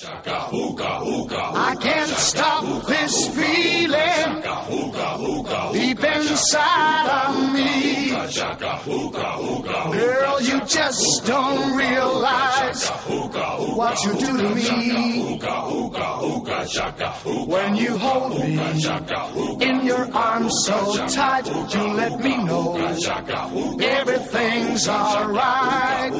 I can't stop this feeling deep inside of me. Girl, you just don't realize what you do to me. When you hold me in your arms so tight, you let me know everything's alright.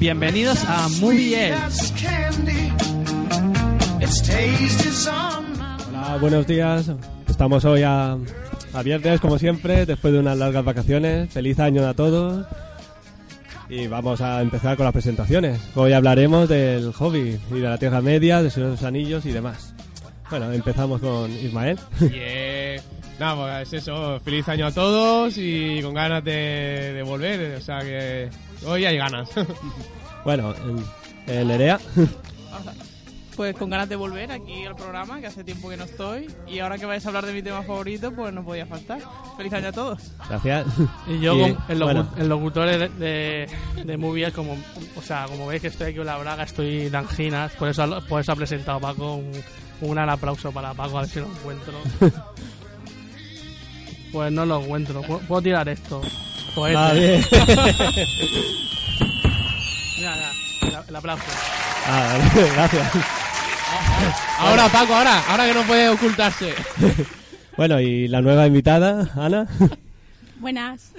Bienvenidos a Movie my Hola, buenos días. Estamos hoy a, a viernes, como siempre, después de unas largas vacaciones. Feliz año a todos. Y vamos a empezar con las presentaciones. Hoy hablaremos del hobby y de la Tierra Media, de sus anillos y demás. Bueno, empezamos con Ismael. Yeah. Nada, pues eso, feliz año a todos y con ganas de, de volver, o sea que hoy hay ganas. bueno, en, en Nerea. Pues con ganas de volver aquí al programa, que hace tiempo que no estoy. Y ahora que vais a hablar de mi tema favorito, pues no podía faltar. Feliz año a todos. Gracias. Y yo, Y, como el, locu- bueno. el locutor de, de, de movies, como, o sea, como veis que estoy aquí con la braga, estoy de anginas, por eso, por eso ha presentado Paco. Un, un gran aplauso para Paco, a ver si lo encuentro. pues no lo encuentro. ¿Puedo, puedo tirar esto? Pues Ah, este. bien. Mira, mira, el, el aplauso. Ah, gracias. ahora Paco, ahora, ahora que no puede ocultarse. Bueno, y la nueva invitada, Ana. Buenas.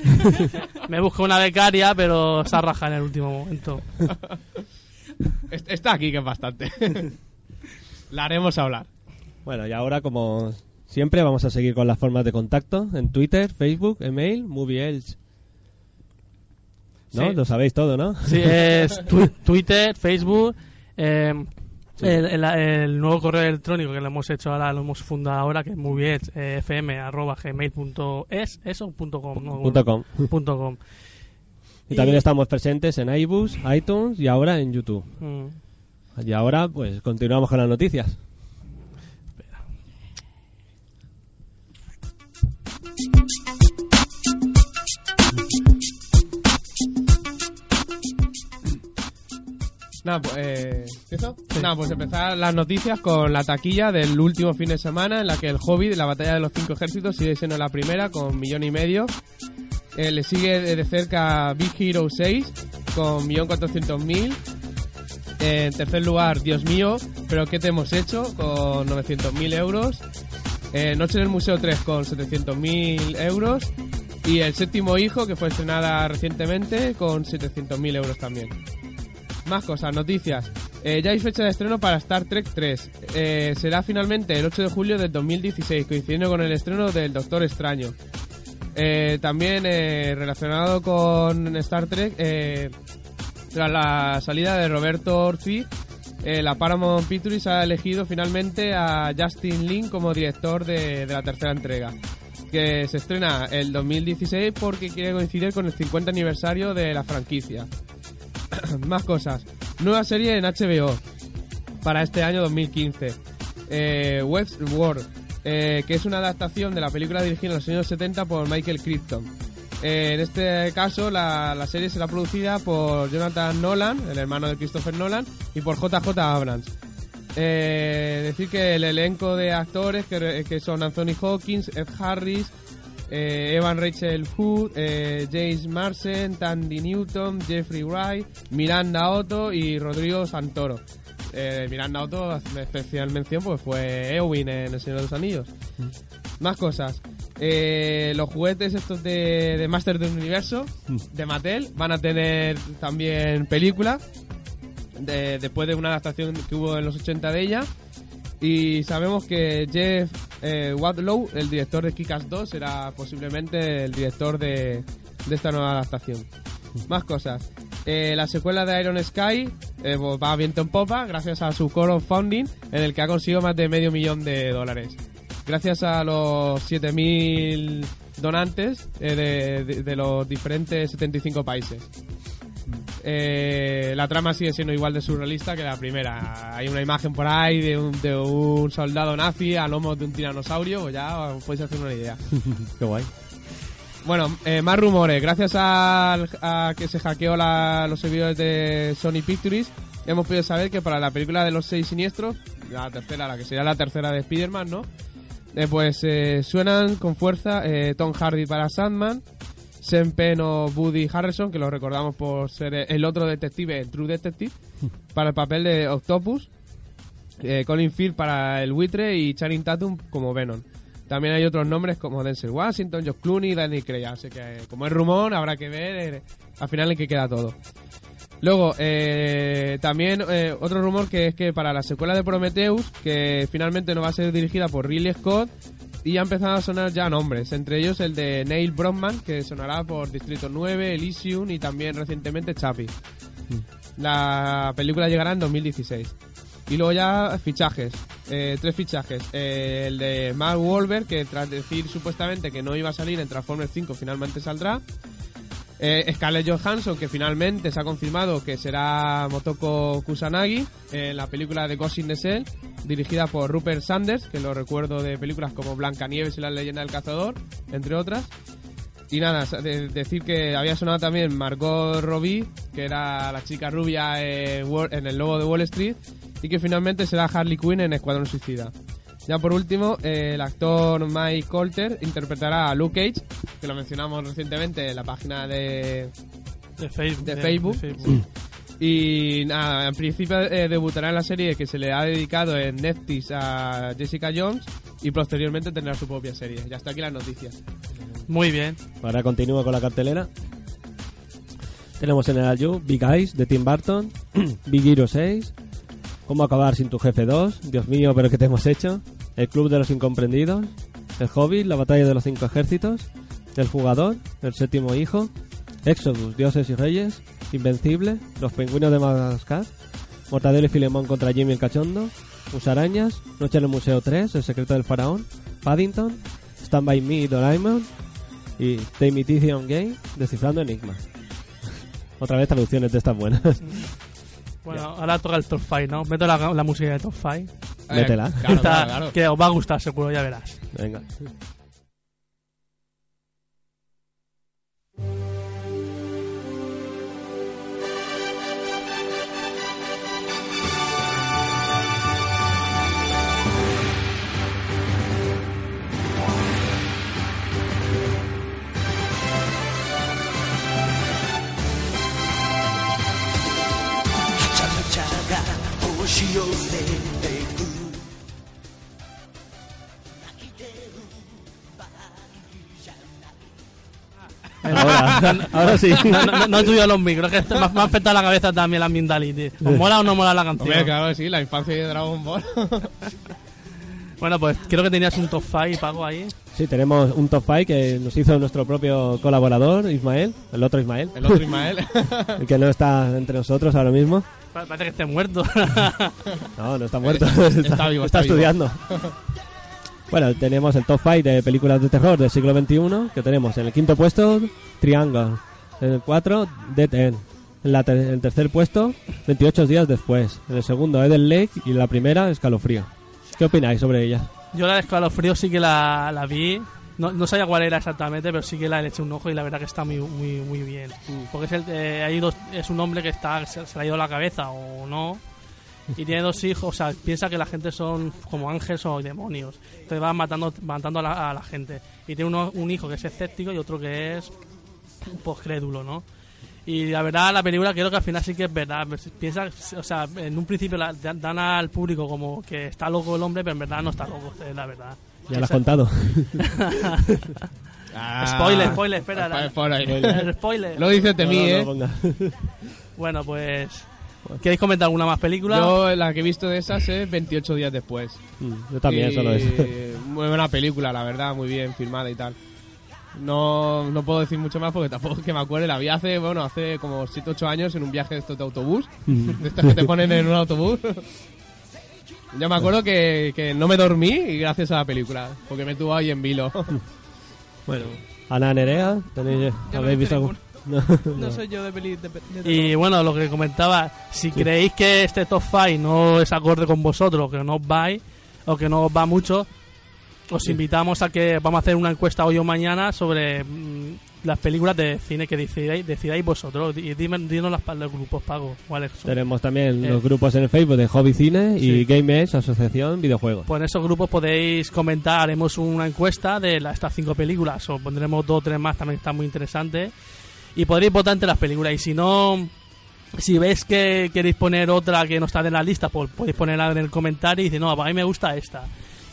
Me busco una becaria, pero se ha rajado en el último momento. Est- Está aquí, que es bastante. La haremos hablar. Bueno, y ahora, como siempre, vamos a seguir con las formas de contacto en Twitter, Facebook, email, MovieElch. ¿No? Sí. Lo sabéis todo, ¿no? Sí, es twi- Twitter, Facebook, eh, el, el- el nuevo correo electrónico que lo hemos hecho ahora, lo hemos fundado ahora, que es movies.fm.gmail.es, eso, punto com, no, Punto com. punto com. Y también estamos presentes en iBooks, iTunes y ahora en YouTube. Mm. Y ahora, pues, continuamos con las noticias. Nada, pues, eh, pues empezar las noticias con la taquilla del último fin de semana en la que el Hobbit, la batalla de los cinco ejércitos, sigue siendo la primera con millón y medio. Eh, le sigue de de cerca Big Hero 6 con millón cuatrocientos mil. Eh, en tercer lugar, Dios mío, pero ¿qué te hemos hecho? Con 900.000 euros. Eh, Noche en el Museo 3 con 700.000 euros. Y El séptimo hijo, que fue estrenada recientemente, con 700.000 euros también. Más cosas, noticias. Eh, ya hay fecha de estreno para Star Trek 3. Eh, será finalmente el 8 de julio del 2016, coincidiendo con el estreno del Doctor Extraño. También relacionado con Star Trek, tras la salida de Roberto Orci, eh, la Paramount Pictures ha elegido finalmente a Justin Lin como director de, la tercera entrega, que se estrena el 2016 porque quiere coincidir con el 50 aniversario de la franquicia. Más cosas. Nueva serie en HBO para este año 2015. Eh, Westworld, eh, que es una adaptación de la película dirigida en los años 70 por Michael Crichton. Eh, en este caso, la, la serie será producida por Jonathan Nolan, el hermano de Christopher Nolan, y por JJ Abrams. Eh, decir que el elenco de actores que, que son Anthony Hawkins, Ed Harris, eh, Evan Rachel Wood, eh, James Marsden, Tandy Newton, Jeffrey Wright, Miranda Otto y Rodrigo Santoro. Eh, Miranda Otto, especial mención, pues fue Eowyn en El Señor de los Anillos. Más cosas. Eh, los juguetes estos de, de Master del Universo, de Mattel, van a tener también película. de- después de una adaptación que hubo en los 80 de ella. Y sabemos que Jeff eh, Wadlow, el director de Kick-Ass 2, será posiblemente el director de, de esta nueva adaptación. Más cosas. Eh, la secuela de Iron Sky eh, pues va a viento en popa gracias a su core funding en el que ha conseguido más de medio millón de dólares. Gracias a los 7.000 donantes eh, de, de- de los diferentes 75 países. Eh, la trama sigue siendo igual de surrealista que la primera. Hay una imagen por ahí de un, de un soldado nazi a lomos de un tiranosaurio, pues ya os podéis hacer una idea. Qué guay. Bueno, eh, más rumores. Gracias al- a, que se hackeó la- los servidores de Sony Pictures, hemos podido saber que para la película de los seis siniestros, la tercera, la que sería la tercera de Spider-Man, ¿no? Eh, pues eh, suenan con fuerza eh, Tom Hardy para Sandman, Sean Penn o Woody Harrelson, que lo recordamos por ser el otro detective, el True Detective, para el papel de Octopus, eh, Colin Firth para el buitre y Channing Tatum como Venom. También hay otros nombres como Denzel Washington, Josh Clooney y Danny Craig. Así que, como es rumor, habrá que ver eh, al final en qué queda todo. Luego, eh, también eh, otro rumor que es que para la secuela de Prometheus, que finalmente no va a ser dirigida por Ridley Scott, y ha empezado a sonar ya nombres, entre ellos el de Neil Bromman, que sonará por Distrito 9, Elysium y también recientemente Chappie. La película llegará en 2016. Y luego ya fichajes, eh, tres fichajes. Eh, el de Mark Wahlberg, que tras decir supuestamente que no iba a salir en Transformers 5, finalmente saldrá. Eh, Scarlett Johansson, que finalmente se ha confirmado que será Motoko Kusanagi en la película de Ghost in the Shell, dirigida por Rupert Sanders, que lo recuerdo de películas como Blancanieves y la leyenda del cazador, entre otras. Y nada, decir que había sonado también Margot Robbie, que era la chica rubia Wall- en El Lobo de Wall Street, y que finalmente será Harley Quinn en Escuadrón Suicida. Ya por último, eh, el actor Mike Colter interpretará a Luke Cage, que lo mencionamos recientemente en la página de, De, Facebook. de Facebook. Y nada, en principio eh, debutará en la serie que se le ha dedicado en Netflix a Jessica Jones y posteriormente tendrá su propia serie. Ya está aquí las noticias. Muy bien. Ahora continúo con la cartelera. Tenemos en el Ayu Big Eyes de Tim Burton, Big Hero 6, Cómo acabar sin tu jefe 2, Dios mío, pero ¿qué te hemos hecho? El Club de los Incomprendidos, El Hobbit, La Batalla de los Cinco Ejércitos, El Jugador, El Séptimo Hijo, Exodus, Dioses y Reyes, Invencible, Los Pingüinos de Madagascar, Mortadelo y Filemón contra Jimmy el Cachondo, Musarañas, Noche en el Museo 3, El Secreto del Faraón, Paddington, Stand By Me y Doraemon, y The Imitation Game, Descifrando Enigma. Otra vez traducciones de estas buenas. Bueno, ahora toca el top 5, ¿no? Meto la, la música de top 5. Métela. Eh, Claro, Está- claro, claro. Que os va a gustar, seguro, ya verás. Venga. Ahora, ahora sí. No, no, no he subido los micros, que este me, ha- me ha afectado la cabeza también la ambientality. ¿Os mola o no mola la canción? Hombre, claro que sí, la infancia de Dragon Ball. Bueno, pues creo que tenías un top 5 pago ahí. Sí, tenemos un top 5 que nos hizo nuestro propio colaborador, Ismael, el otro Ismael, El otro Ismael. el que no está entre nosotros ahora mismo. Pa- Parece que esté muerto. No, no está muerto, Está vivo, está vivo. estudiando. Bueno, tenemos el top 5 de películas de terror del siglo XXI, que tenemos en el quinto puesto Triangle, en el 4 Dead End, en la ter- en el tercer puesto 28 días después, en el segundo Eden Lake y en la primera Escalofrío. ¿Qué opináis sobre ella? Yo la de escalofrío sí que la, la vi. No, no sabía cuál era exactamente, pero sí que la le eché un ojo y la verdad que está muy muy muy bien. Porque es, el, eh, hay dos, es un hombre que está se, se le ha ido la cabeza o no. Y tiene dos hijos, o sea, piensa que la gente son como ángeles o demonios. Entonces va matando, matando a, la, a la gente. Y tiene uno, un hijo que es escéptico y otro que es un poco crédulo, ¿no? Y la verdad, la película creo que al final sí que es verdad. Piensa, o sea, en un principio la, dan al público como que está loco el hombre, pero en verdad no está loco, es la verdad. Ya lo has contado. Ah. Spoiler, spoiler, espera. Spoiler, spoiler. Lo dice Temí, No, no, ¿eh? no. Bueno, pues ¿Queréis comentar alguna más película? Yo la que he visto de esas es 28 días después. Mm, Yo también, Y solo eso. Muy buena película, la verdad, muy bien filmada y tal. No, no puedo decir mucho más porque tampoco es que me acuerde. La vi hace, bueno, hace como 7 8 años en un viaje de estos de autobús. de estos que te ponen en un autobús. Yo me acuerdo que, que no me dormí y gracias a la película, porque me tuvo ahí en vilo. Bueno, Ana Nerea, ¿tenéis, ¿habéis visto algún? No, No soy yo de peli de, de Y bueno, lo que comentaba, si creéis que este top 5 no es acorde con vosotros, que no os vais, o que no os va mucho, os invitamos a que vamos a hacer una encuesta hoy o mañana sobre mm, las películas de cine que decidáis, decidáis vosotros. Y dime, dinos las los grupos pagos, cuáles son. Tenemos también Eh. los grupos en el Facebook de Hobby Cine y Sí. Game Edge, Asociación Videojuegos. Pues en esos grupos podéis comentar, haremos una encuesta de la- estas cinco películas, o pondremos dos o tres más, también está muy interesante. Y podréis votar entre las películas. Y si no, si veis que queréis poner otra que no está en la lista, pues podéis ponerla en el comentario y decir, no, a mí me gusta esta.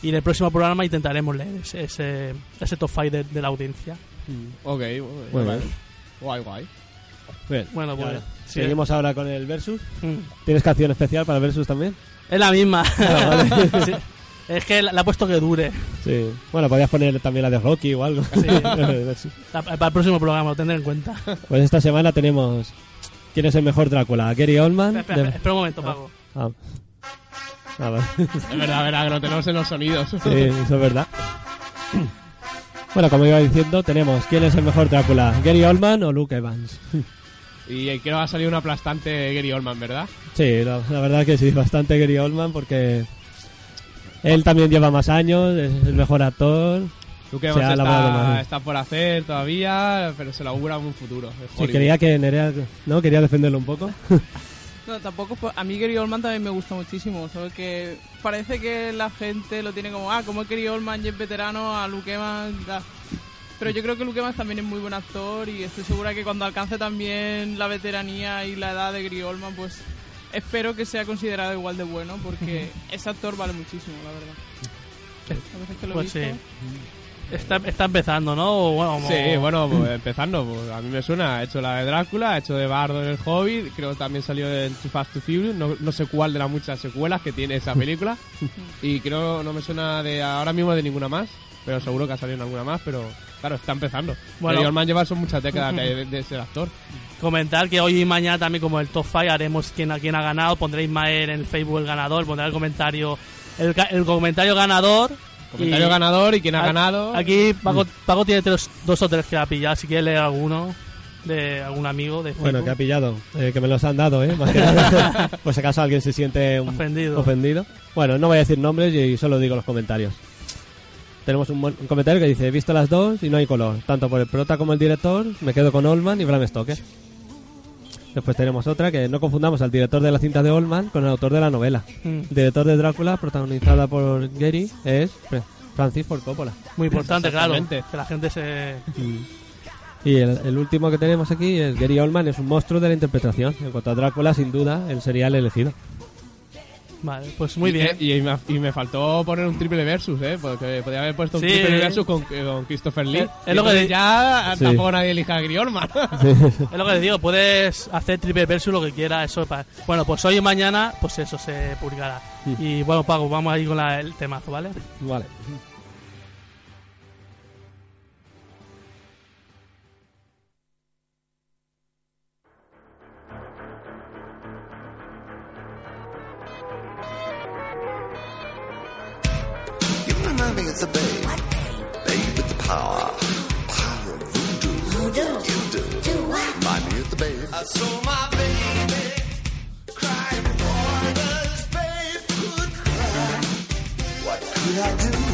Y en el próximo programa intentaremos leer ese, ese, ese top 5 de, de la audiencia. ok, Muy bueno, bien. guay, guay. Bien, Bueno, pues, ahora, sí. Seguimos ahora con el Versus. Mm. ¿Tienes canción especial para el Versus también? Es la misma. Ah, vale. Sí. Es que la, la he puesto que dure. Sí. Bueno, podías poner también la de Rocky o algo. La- para el próximo programa, lo tendré en cuenta. Pues esta semana tenemos ¿Quién es el mejor Drácula? ¿Gary Oldman? espera, espera, De- espera un momento. Ah. Ah, vale. Es verdad, verdad, que lo tenemos en los sonidos. Sí, eso es verdad. Bueno, como iba diciendo, tenemos ¿Quién es el mejor Drácula? ¿Gary Oldman o Luke Evans? Y creo que va a salir un aplastante Gary Oldman, ¿verdad? Sí, la, la verdad que sí, bastante Gary Oldman porque él también lleva más años, es el mejor actor. Evans elaborado está, más. está por hacer todavía, pero se le augura un futuro. Sí, quería que Nerea, ¿no? Quería defenderlo un poco. No, tampoco. A mí Gary Oldman también me gusta muchísimo. Solo que parece que la gente lo tiene como, ah, como es Gary Oldman y es veterano, a Luke Evans. da. Pero yo creo que Luke Evans también es muy buen actor y estoy segura que cuando alcance también la veteranía y la edad de Gary Oldman, pues espero que sea considerado igual de bueno porque ese actor vale muchísimo, la verdad. A veces que lo he Pues sí. Está, está empezando, ¿no? Bueno, Sí, bueno, pues, empezando, pues, a mí me suena, ha hecho la de Drácula, ha hecho de Bardo en el Hobbit, creo que también salió en Too Fast to Furious, no, no sé cuál de las muchas secuelas que tiene esa película, y creo no me suena de ahora mismo de ninguna más, pero seguro que ha salido en alguna más, pero claro, está empezando. Bueno. Bueno, Oldman lleva son muchas décadas de, de- de ser actor. Comentar que hoy y mañana también como el top 5 haremos quién, a quién ha ganado. Pondréis más en el Facebook el ganador, pondré el comentario el, comentario ganador. Comentario Y- ganador y quién ha a- ganado. Aquí Paco, Paco tiene tres- dos o tres que ha pillado. Si quieres leer alguno de algún amigo de Bueno, que ha pillado, Eh, que me los han dado, ¿eh? Más que nada. Acaso alguien se siente un- Ofendido. ofendido. Bueno, no voy a decir nombres y solo digo los comentarios. Tenemos un, un comentario que dice, he visto las dos y no hay color. Tanto por el prota como el director, me quedo con Oldman y Bram Stoker. Después tenemos otra que no confundamos al director de la cinta de Oldman con el autor de la novela. Mm, El director de Drácula, protagonizada por Gary, es Fra- Francis Ford Coppola. muy importante, claro. Que la gente se... Y el, el último que tenemos aquí es Gary Oldman, es un monstruo de la interpretación. En cuanto a Drácula, sin duda, el elegido. Vale, pues muy Y- bien. Y, me, y me faltó poner un triple versus, ¿eh? Porque podía haber puesto un Sí. triple versus con, con Christopher Lee. Es- es lo que ya Sí. tampoco nadie elija a Gary Oldman. Es lo que les digo, puedes hacer triple versus lo que quieras. Eso pa- Bueno, pues hoy y mañana, pues eso se publicará. Y bueno, Paco, vamos a ir con la- el temazo, ¿vale? Vale. You remind me of the babe. Babe with the power. Power of voodoo. You do. Do what? Remind me of the babe. I saw my baby crying waters. Babe could cry. What could I do?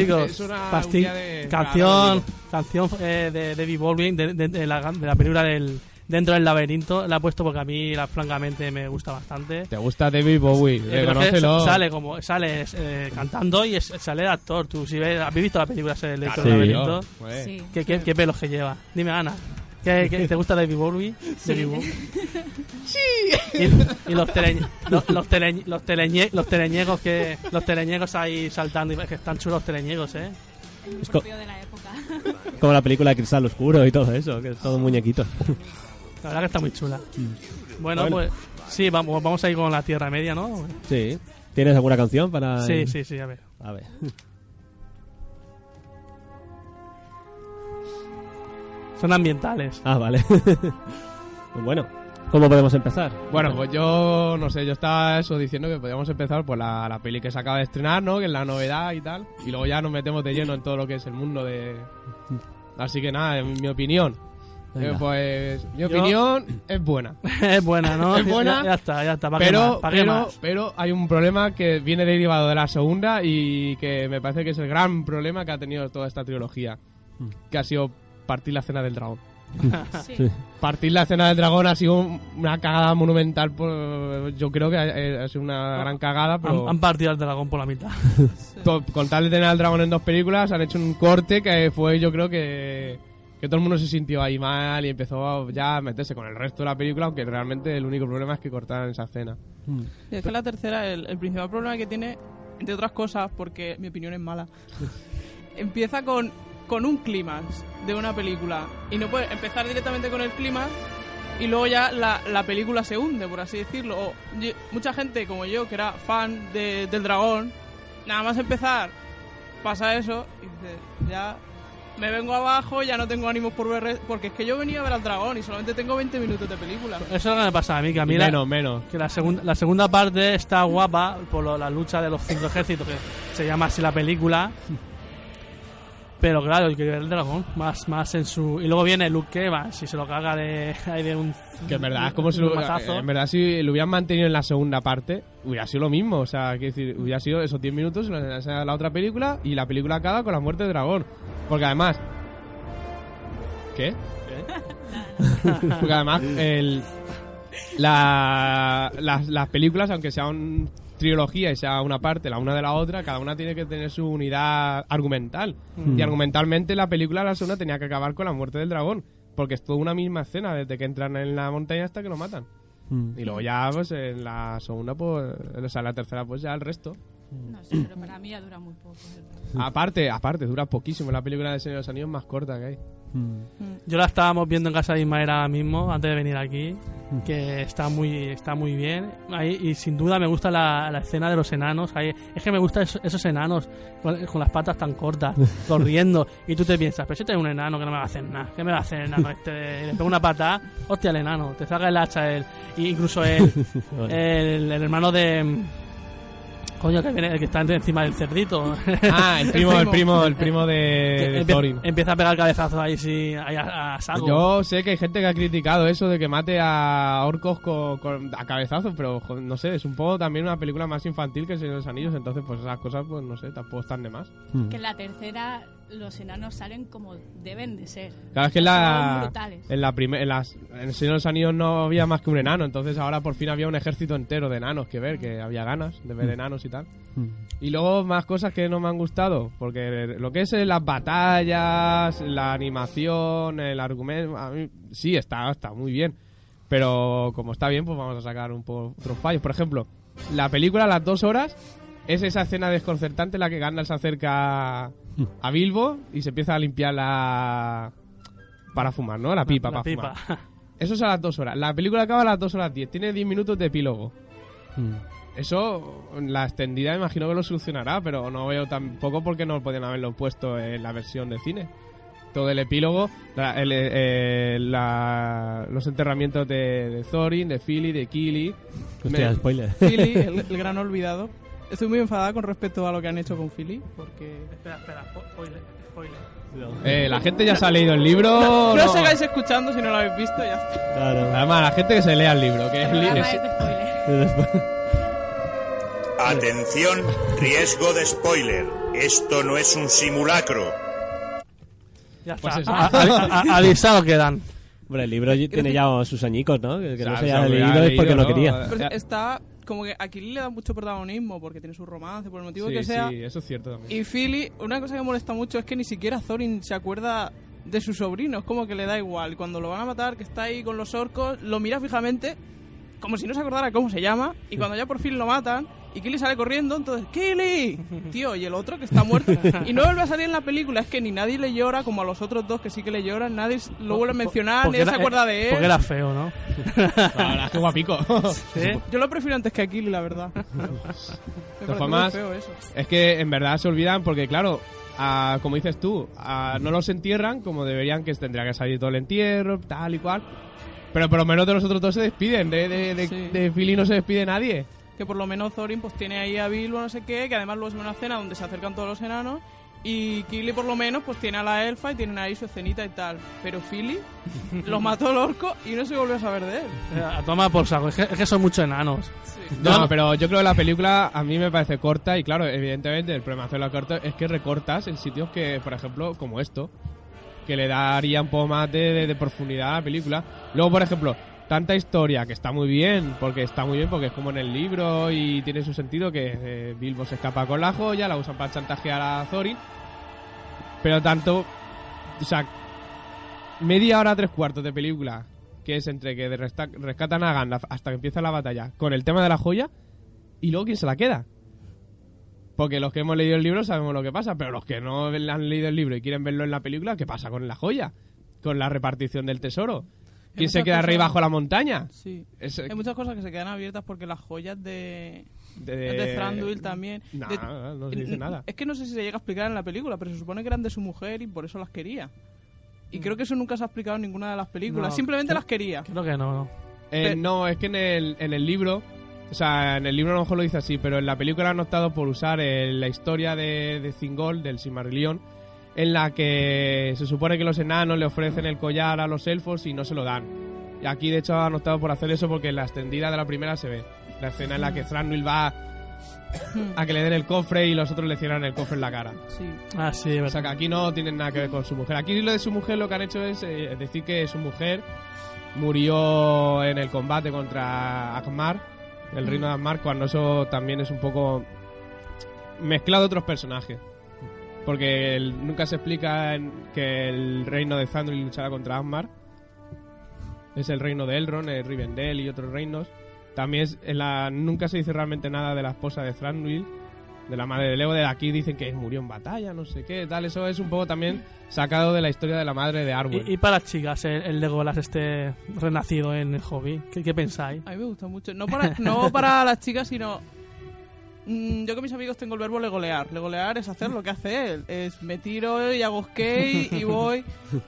Chicos, es una de- canción, canción eh, de David Baldwin de, de- de la, de la película del Dentro del laberinto. La he puesto porque a mí, la- francamente, me gusta bastante. ¿Te gusta David Bowie? Eh, Reconócelo. sale como sale eh, cantando y es- sale el actor. Tú si ves, ¿Has visto la película ese Dentro Sí. del laberinto? Sí. ¿Qué, qué, qué pelos que lleva? Dime, Ana. ¿Qué, qué- te gusta David Bowie? David Bowie. Y, y los, teleñ- los, los, teleñ- los, teleñe- los teleñegos que los teleñegos ahí saltando y que están chulos los teleñegos, ¿eh? Es co- de la época. Como la película de Cristal Oscuro y todo eso, que es todo muñequitos. La verdad que está muy chula. Bueno, Bueno. pues sí, vamos, vamos a ir con la Tierra Media, ¿no? Sí. ¿Tienes alguna canción para...? Sí, sí, sí, a ver. A ver. Son ambientales. Ah, vale. Pues bueno, ¿cómo podemos empezar? Bueno, pues yo no sé, yo estaba eso diciendo que podíamos empezar por la, la peli que se acaba de estrenar, ¿no? Que es la novedad y tal. Y luego ya nos metemos de lleno en todo lo que es el mundo de. Así que nada, en mi opinión. Eh, pues mi Yo- opinión es buena. es buena, ¿no? Es buena, Ya, ya está, ya está. ¿Para qué Pero, más? ¿Para qué pero, más? pero hay un problema que viene derivado de la segunda y que me parece que es el gran problema que ha tenido toda esta trilogía. Que ha sido partir la cena del dragón. Sí. Sí. Partir la escena del dragón ha sido un- una cagada monumental. por- yo creo que ha, ha sido una gran cagada, pero Han, han partido al dragón por la mitad. to- con tal de tener al dragón en dos películas, han hecho un corte que fue, yo creo que, que todo el mundo se sintió ahí mal y empezó ya a meterse con el resto de la película, aunque realmente el único problema es que cortaran esa escena. Y es que la tercera, el, el principal problema que tiene, entre otras cosas, porque mi opinión es mala, empieza con, con un clímax de una película. Y no puede empezar directamente con el clímax y luego ya la, la película se hunde, por así decirlo. O yo- mucha gente como yo, que era fan de- del dragón, nada más empezar, pasa eso y dices, ya me vengo abajo, ya no tengo ánimos por ver... Porque es que yo venía a ver al dragón y solamente tengo 20 minutos de película. Eso es lo que me pasa a mí, que a mí la- menos, menos. que la segunda la segunda parte está guapa por lo- la lucha de los cinco ejércitos que se llama así la película pero claro quiero ver el dragón más más en su y luego viene Luke Evans y se lo caga de ahí de un Que en verdad es como si lo, mazazo. en verdad si lo hubieran mantenido en la segunda parte, hubiera sido lo mismo. O sea, quiero decir, hubiera sido esos 10 minutos en la, otra película y la película acaba con la muerte del dragón. Porque además. ¿Qué? Porque además, el, la, las, las películas, aunque sean trilogía y sea una parte la una de la otra, cada una tiene que tener su unidad argumental. Y argumentalmente la película, la segunda, tenía que acabar con la muerte del dragón. Porque es toda una misma escena, desde que entran en la montaña hasta que lo matan. Mm. Y luego ya, pues en la segunda, pues, o sea, en la tercera, pues ya el resto. No sé, pero para mí ya dura muy poco. Aparte, aparte, dura poquísimo. La película de Señor de los Anillos más corta que hay. yo la estábamos viendo en casa de Ismael ahora mismo antes de venir aquí que está muy está muy bien ahí y sin duda me gusta la, la escena de los enanos ahí es que me gustan esos, esos enanos con, con las patas tan cortas corriendo y tú te piensas pero si este es un enano que no me va a hacer nada ¿qué me va a hacer el enano este le pego una patada hostia el enano te saca el hacha él y incluso el, el, el hermano de coño que viene el que está encima del cerdito Ah, el primo, el primo, el primo de, de Thorin. empieza a pegar cabezazos ahí sí ahí a, a saco Yo sé que hay gente que ha criticado eso de que mate a orcos con, con- a cabezazos, pero no sé, es un poco también una película más infantil que el Señor de los Anillos, entonces pues esas cosas pues no sé, tampoco están de más. Que en la tercera los enanos salen como deben de ser. Claro, es que en la, en la primer, en las, en el Señor de los Anillos no había más que un enano, entonces ahora por fin había un ejército entero de enanos que ver, que había ganas de ver enanos y tal. Y luego más cosas que no me han gustado, porque lo que es eh, las batallas, la animación, el argumento, a mí sí está, está muy bien. Pero como está bien, pues vamos a sacar un poco otros fallos. Por ejemplo, la película a las dos horas es esa escena desconcertante en la que Gandalf se acerca a Bilbo y se empieza a limpiar la... para fumar, ¿no? La pipa La para pipa. fumar. Eso es a las dos horas. La película acaba a las dos horas diez. Tiene diez minutos de epílogo. Eso, la extendida, imagino que lo solucionará, pero no veo tampoco porque no podían haberlo puesto en la versión de cine. Todo el epílogo, la- el- eh, la- los enterramientos de, de Thorin, de Philly, de Kili. Hostia, Me- spoiler. Philly, el, el gran olvidado. Estoy muy enfadada con respecto a lo que han hecho con Philly, porque... Espera, espera, spo- spoiler, spoiler. eh, la gente ya se ha leído el libro. No, no. os sigáis escuchando si no lo habéis visto, ya está. Claro. Además, la gente que se lea el libro, que El es, es- es de spoiler. Atención, riesgo de spoiler. Esto no es un simulacro. Ya Pues está. eso. A- a- a- avisado quedan. Hombre, el libro tiene ya sus añicos, ¿no? Que, que no O sea, se se haya leído es porque no quería. está como que aquí le da mucho protagonismo porque tiene su romance, por el motivo sí, que sea. sí, eso es cierto también. Y Philly, una cosa que molesta mucho es que ni siquiera Thorin se acuerda de su sobrino, es como que le da igual. Cuando lo van a matar, que está ahí con los orcos, lo mira fijamente como si no se acordara cómo se llama. Y cuando ya por fin lo matan, y Killy sale corriendo, entonces, ¡Killy! Tío, y el otro que está muerto. Y no vuelve a salir en la película, es que ni nadie le llora como a los otros dos que sí que le lloran, nadie lo vuelve a mencionar, nadie se acuerda de él. Porque era feo, ¿no? La verdad es que guapico. ¿Sí? Yo lo prefiero antes que a Killy, la verdad. Me formas, feo eso. Es que en verdad se olvidan porque, claro, a- como dices tú, a- no los entierran como deberían, que tendría que salir todo el entierro, tal y cual. Pero por lo menos de los otros dos se despiden. De, de, de, Sí. de Philly no se despide nadie. que por lo menos Thorin pues tiene ahí a Bilbo no sé qué, que además luego es una cena donde se acercan todos los enanos y Killy por lo menos pues tiene a la elfa y tienen ahí su escenita y tal, pero Philly lo mató el orco y no se volvió a saber de él. A tomar por saco. Es que, es que son muchos enanos. No, pero yo creo que la película a mí me parece corta y claro, evidentemente el problema de hacerla corta es que recortas en sitios que, por ejemplo, como esto, que le daría un poco más de, profundidad a la película. Luego, por ejemplo, tanta historia que está muy bien, porque está muy bien, porque es como en el libro y tiene su sentido que eh, Bilbo se escapa con la joya, la usan para chantajear a Thorin, pero tanto, o sea, media hora, tres cuartos de película, que es entre que rescatan a Gandalf hasta que empieza la batalla, con el tema de la joya, y luego quién se la queda. Porque los que hemos leído el libro sabemos lo que pasa, pero los que no han leído el libro y quieren verlo en la película, ¿qué pasa con la joya? Con la repartición del tesoro. ¿Quién se queda arriba bajo la montaña? Sí. Es- Hay muchas cosas que se quedan abiertas porque las joyas de, de, de Thranduil también. Nah, De- no se dice nada. Es que no sé si se llega a explicar en la película, pero se supone que eran de su mujer y por eso las quería. Y creo que eso nunca se ha explicado en ninguna de las películas. No, Simplemente las quería. Creo que no, no. Eh, no, es que en el, en el libro, o sea, en el libro a lo mejor lo dice así, pero en la película han optado por usar eh, la historia de, de Thingol, del Silmarillion, en la que se supone que los enanos le ofrecen el collar a los elfos y no se lo dan. Y aquí, de hecho, han optado por hacer eso porque en la extendida de la primera se ve. La escena en la que Thranduil va a que le den el cofre y los otros le cierran el cofre en la cara. Sí. Ah, sí, O sea que aquí no tienen nada que ver con su mujer. Aquí lo de su mujer lo que han hecho es eh, decir que su mujer murió en el combate contra Akmar, el reino de Akmar, cuando eso también es un poco mezclado de otros personajes. Porque el- nunca se explica en- que el reino de Thranduil luchara contra Akmar. Es el reino de Elrond, el Rivendell y otros reinos. También es en la, nunca se dice realmente nada de la esposa de Thranduil, de la madre de Leo. De aquí dicen que murió en batalla, no sé qué, tal. Eso es un poco también sacado de la historia de la madre de Arwen. Y, y para las chicas, el, el Legolas este renacido en el hobby, ¿qué, qué pensáis? A mí me gusta mucho. No para, no para las chicas, sino. mm, yo con mis amigos tengo el verbo legolear. Legolear es hacer lo que hace él. Es me tiro y hago skate y voy.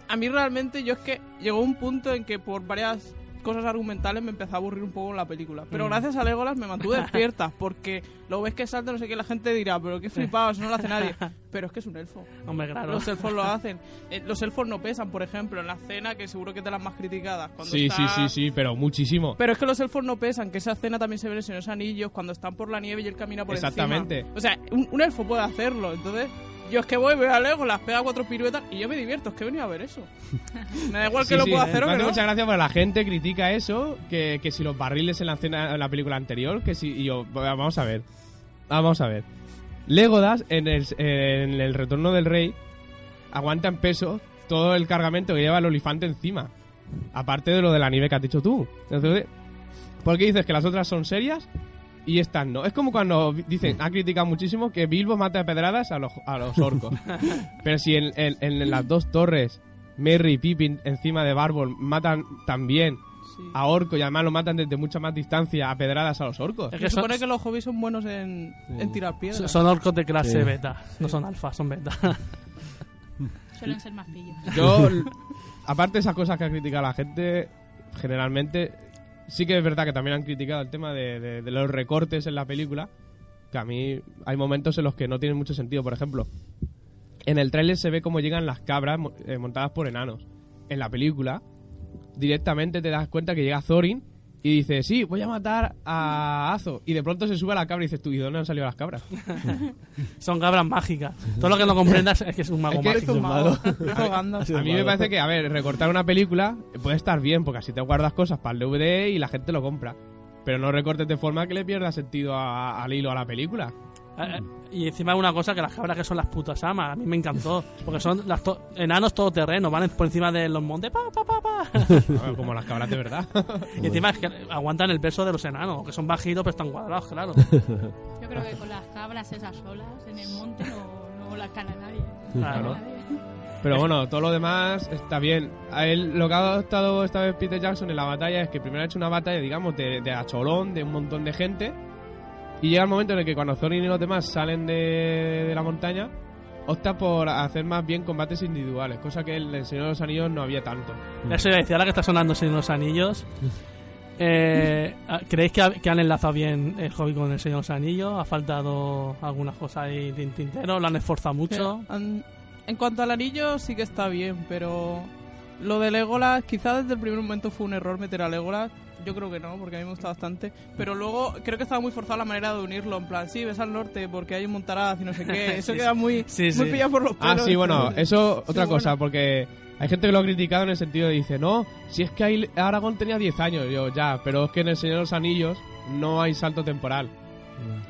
A mí realmente yo es que llegó un punto en que por varias cosas argumentales me empezó a aburrir un poco la película. Pero Mm. gracias a Legolas me mantuve despierta. Porque lo ves que salta, no sé qué, la gente dirá, pero qué flipado, eso no lo hace nadie. Pero es que es un elfo. Hombre, claro. Los elfos lo hacen. Eh, los elfos no pesan, por ejemplo, en la escena, que seguro que de las más criticadas. Cuando Sí, sí, está- sí, sí, pero muchísimo. pero es que los elfos no pesan, que esa escena también se ve en los Anillos, cuando están por la nieve y él camina por Exactamente. encima. O sea, un, un elfo puede hacerlo, entonces Yo es que voy, veo a Lego, las pega cuatro piruetas y yo me divierto, es que he venido a ver eso. Me da igual que Sí, lo sí, pueda hacer o no. mucha gracia porque la gente critica eso, que, que si los barriles en la, escena- en la película anterior, que si... Y yo, vamos a ver, vamos a ver. Legolas, en el, en el Retorno del Rey, aguanta en peso todo el cargamento que lleva el olifante encima. Aparte de lo de la nieve que has dicho tú. Entonces, ¿por qué dices que las otras son serias y estas no? Es como cuando dicen, ha criticado muchísimo que Bilbo mata a pedradas a los, a los orcos. Pero si en, en- en las dos torres, Merry y Pippin encima de Barbol matan también Sí. a orcos y además lo matan desde mucha más distancia a pedradas a los orcos. Es que son, supone que los hobbies son buenos en, en tirar piedras. son orcos de clase Sí. beta, no son alfa, son beta. Suelen ser más pillos. Yo, aparte de esas cosas que ha criticado la gente, generalmente sí que es verdad que también han criticado el tema de, los recortes en la película, que a mí hay momentos en los que no tienen mucho sentido. Por ejemplo, en el tráiler se ve cómo llegan las cabras eh, montadas por enanos. En la película, directamente te das cuenta que llega Thorin y dice, sí, voy a matar a Azo. Y de pronto se sube a la cabra y dices, tú, ¿y de dónde han salido las cabras? son cabras mágicas. Todo lo que no comprendas es que es un mago Es que mágico. un mago. A mí me parece que, a ver, recortar una película puede estar bien, porque así te guardas cosas para el DVD y la gente lo compra. Pero no recortes de forma que le pierda sentido a- al hilo a la película. Eh, eh, Y encima hay una cosa que las cabras que son las putas amas, a mí me encantó. Porque son las to- enanos todoterreno, van por encima de los montes, pa, pa, pa, pa. Bueno, Como las cabras de verdad. y encima es que aguantan el peso de los enanos, que son bajitos pero están cuadrados, claro. Yo creo que con las cabras esas solas en el monte no, no las cala nadie. Claro. Pero bueno, todo lo demás está bien. A él, lo que ha adoptado esta vez Peter Jackson en la batalla es que primero ha hecho una batalla, digamos, de, de acholón, de un montón de gente. Y llega el momento en el que cuando Thorin y los demás salen de, de la montaña, opta por hacer más bien combates individuales, cosa que en El Señor de los Anillos no había tanto. Eso iba a decir, ahora que está sonando Señor de los Anillos, eh, ¿creéis que, ha- que han enlazado bien el hobby con el Señor de los Anillos? ¿Ha faltado algunas cosas ahí de tintero? ¿Lo han esforzado mucho? Han- En cuanto al anillo, sí que está bien, pero lo de Legolas, quizás desde el primer momento fue un error meter a Legolas. Yo creo que no, porque a mí me gusta bastante. Pero luego creo que estaba muy forzada la manera de unirlo. En plan, sí, ves al norte porque hay un montaraz y no sé qué. Eso Sí, queda muy, sí, muy sí. pillado por los Ah, pelos. sí, bueno, eso otra Sí, cosa, bueno. porque hay gente que lo ha criticado en el sentido de dice, no, si es que ahí Aragón tenía 10 años, yo ya, pero es que en El Señor de los Anillos no hay salto temporal.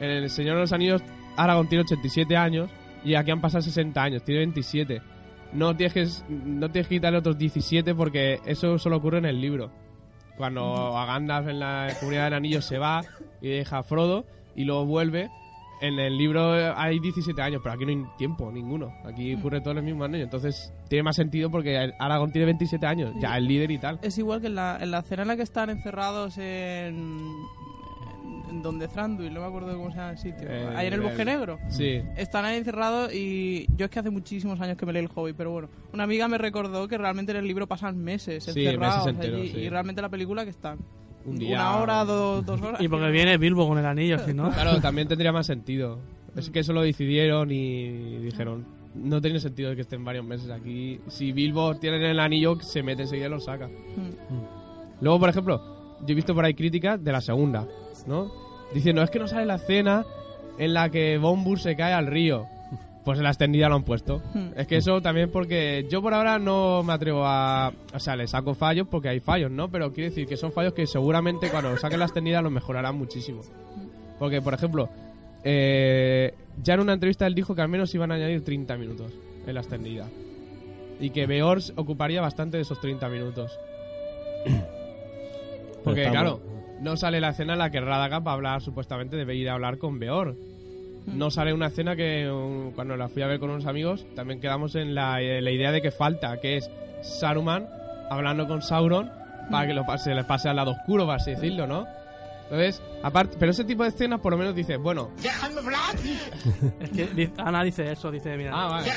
En El Señor de los Anillos Aragón tiene 87 años y aquí han pasado 60 años, tiene 27. No tienes que, no tienes que quitarle otros 17 porque eso solo ocurre en el libro. Cuando a Gandalf en la comunidad del anillo se va y deja a Frodo y luego vuelve, en el libro hay 17 años, pero aquí no hay tiempo, ninguno. Aquí ocurre todo en el mismo año. Entonces tiene más sentido porque Aragón tiene 27 años, ya el líder y tal. Es igual que en la, en la escena en la que están encerrados en, en, en donde Thranduil, no me acuerdo cómo se llama el sitio. Eh, ahí en el bosque negro. Sí. Están ahí encerrados y yo es que hace muchísimos años que me leí el hobby, pero bueno, una amiga me recordó que realmente en el libro pasan meses Sí, encerrados meses enteros, allí sí. y realmente la película que están Un día. una hora, do- dos horas. Y porque viene Bilbo con el anillo, si no. Claro, también tendría más sentido. Es que eso lo decidieron y dijeron, no tiene sentido que estén varios meses aquí. Si Bilbo tiene el anillo, se mete enseguida y lo saca. Mm. Luego, por ejemplo, yo he visto por ahí críticas de la segunda, ¿no? Diciendo, es que no sale la escena en la que Bombur se cae al río. Pues en la extendida lo han puesto. Hmm. Es que eso también porque yo por ahora no me atrevo a... O sea, le saco fallos porque hay fallos, ¿no? Pero quiero decir que son fallos que seguramente cuando saquen la extendida los mejorarán muchísimo. Porque, por ejemplo, eh, ya en una entrevista él dijo que al menos iban a añadir 30 minutos en la extendida. Y que Beor ocuparía bastante de esos 30 minutos. Porque, claro, no sale la escena en la que Radagast va a hablar, supuestamente debe ir a hablar con Beor. No sale una escena que um, cuando la fui a ver con unos amigos también quedamos en la, eh, la idea de que falta, que es Saruman hablando con Sauron para que lo pase, se le pase al lado oscuro, para así decirlo, ¿no? Entonces, aparte, pero ese tipo de escenas por lo menos dices, bueno, Es que di- Ana dice eso, dice, mira. ah, vale.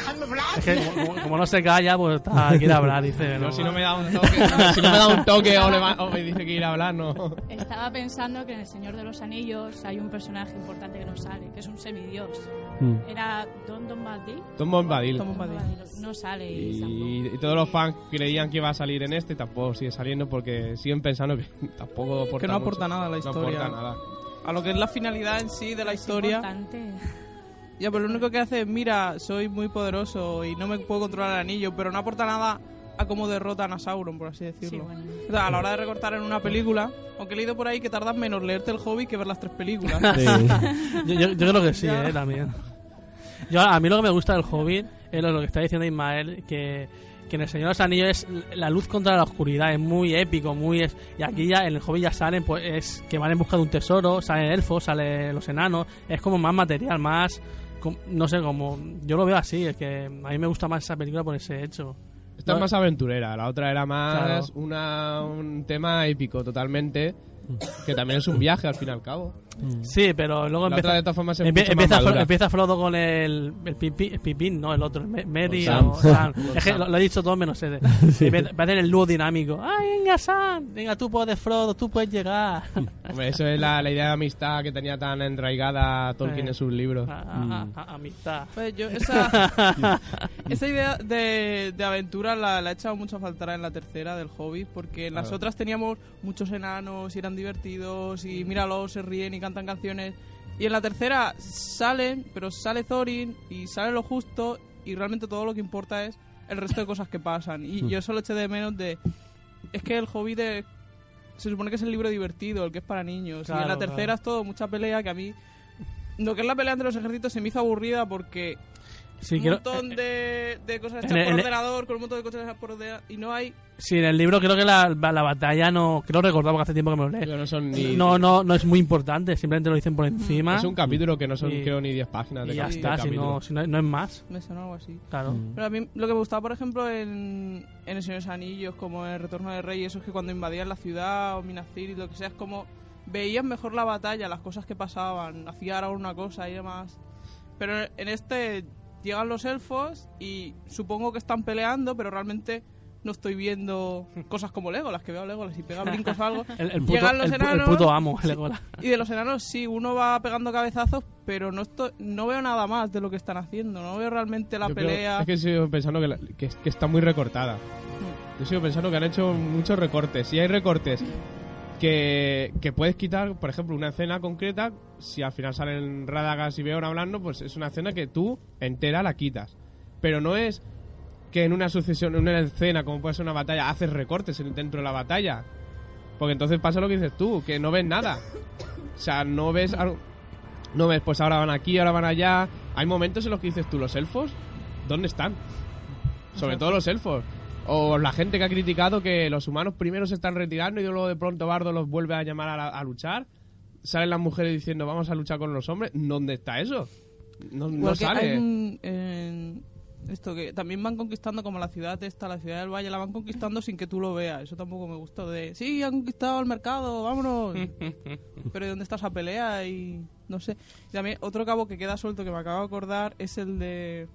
Es que como, como no se calla, pues está, quiere hablar, dice. No, si no me da un toque, si no me da un toque o, le va- o me dice que ir a hablar, no. Estaba pensando que en El Señor de los Anillos hay un personaje importante que no sale, que es un semidios. Mm. Era Don Don Bombadil. Tom Bombadil. Tom Bombadil. No sale y. Y, todos los fans creían que iba a salir en este, tampoco sigue saliendo porque siguen pensando que tampoco aporta Que no aporta mucho. nada a la No historia. aporta nada. A lo que es la finalidad en sí de la historia. Importante. Ya, pero lo único que hace es, mira, soy muy poderoso y no me puedo controlar el anillo, pero no aporta nada a cómo derrotan a Sauron, por así decirlo. Sí, bueno. O sea, a la hora de recortar en una película, aunque he leído por ahí que tardas menos leerte el hobby que ver las tres películas. Sí. Yo, yo- yo creo que sí, Ya. eh, también. Yo, a mí lo que me gusta del Hobbit es lo, lo que está diciendo Ismael, que, que en El Señor de los Anillos es la luz contra la oscuridad, es muy épico, muy... Es, y aquí ya en el Hobbit ya salen, pues es que van en busca de un tesoro, salen elfos, salen los enanos, es como más material, más... com- No sé, como... Yo lo veo así, es que a mí me gusta más esa película por ese hecho. Esta es más aventurera, la otra era más Claro. una, un tema épico totalmente, que también es un viaje al fin y al cabo. Sí, pero luego La empieza... otra de empieza, más Fro- madura. empieza Frodo con el, el, pipi- el Pipín, no, el otro, el Merry Sam. o Sam. Es que lo, lo he dicho todo menos ese. Sí. Va a tener el dúo dinámico. ¡Ay, venga, Sam! Venga, tú puedes, Frodo, tú puedes llegar. Hombre, eso es la, la idea de amistad que tenía tan enraigada Tolkien Eh. en sus libros. A- a- a- a- amistad. Pues yo esa, esa idea de, de aventura la, la he echado mucho a faltar en la tercera del Hobbit, porque en las otras teníamos muchos enanos y eran divertidos y míralos, se ríen y cantan canciones. Y en la tercera salen, pero sale Thorin y sale lo justo y realmente todo lo que importa es el resto de cosas que pasan. Y yo solo eché de menos de... Es que el Hobbit es- se supone que es el libro divertido, el que es para niños. y en la Claro, tercera claro. es todo mucha pelea que a mí... Lo que es la pelea entre los ejércitos se me hizo aburrida porque Sí, un quiero- montón de, de cosas hechas el- por el- ordenador, con un montón de cosas hechas por ordenador, y no hay... Sí, en el libro creo que la, la batalla no... Creo recordar porque hace tiempo que me lo leí. No son ni... No, no, no es muy importante, simplemente lo dicen por encima. Es un capítulo que no son, Y- creo, ni 10 páginas de, Y ya está, si no, si no, no es más. Me suena algo así. Claro. Pero a mí lo que me gustaba, por ejemplo, en, en El Señor de los Anillos, como en El Retorno del Rey, eso es que cuando invadían la ciudad o Minas Tirith, lo que sea, es como veías mejor la batalla, las cosas que pasaban, hacía ahora una cosa y demás. Pero en este llegan los elfos y supongo que están peleando, pero realmente no estoy viendo cosas como Legolas, que veo a Legolas y pega brincos o algo. El, el puto, Llegan los el, pu- el enanos. puto amo, Legolas. Y de los enanos sí, uno va pegando cabezazos, pero no estoy, no veo nada más de lo que están haciendo. No veo realmente la Yo creo- pelea. es que sigo pensando que, la- que, que está muy recortada. Yo sigo pensando que han hecho muchos recortes. Y hay recortes que, que puedes quitar, por ejemplo, una escena concreta. Si al final salen Radagast y Beorn hablando, pues es una escena que tú entera la quitas. Pero no es que en una sucesión, en una escena, como puede ser una batalla, haces recortes en- dentro de la batalla. Porque entonces pasa lo que dices tú, que no ves nada. O sea, no ves algo- No ves, pues ahora van aquí, ahora van allá. Hay momentos en los que dices tú, los elfos, ¿dónde están? Sobre todo los elfos. O la gente que ha criticado que los humanos primero se están retirando y luego de pronto Bardo los vuelve a llamar a, la- a luchar. Salen las mujeres diciendo vamos a luchar con los hombres. ¿Dónde está eso? No, no sale. hay un- en- esto que también van conquistando como la ciudad esta, la ciudad del valle, la van conquistando sin que tú lo veas. Eso tampoco me gustó de, sí, han conquistado el mercado, vámonos. Pero ¿y dónde está esa pelea? Y no sé. Y también otro cabo que queda suelto que me acabo de acordar es el de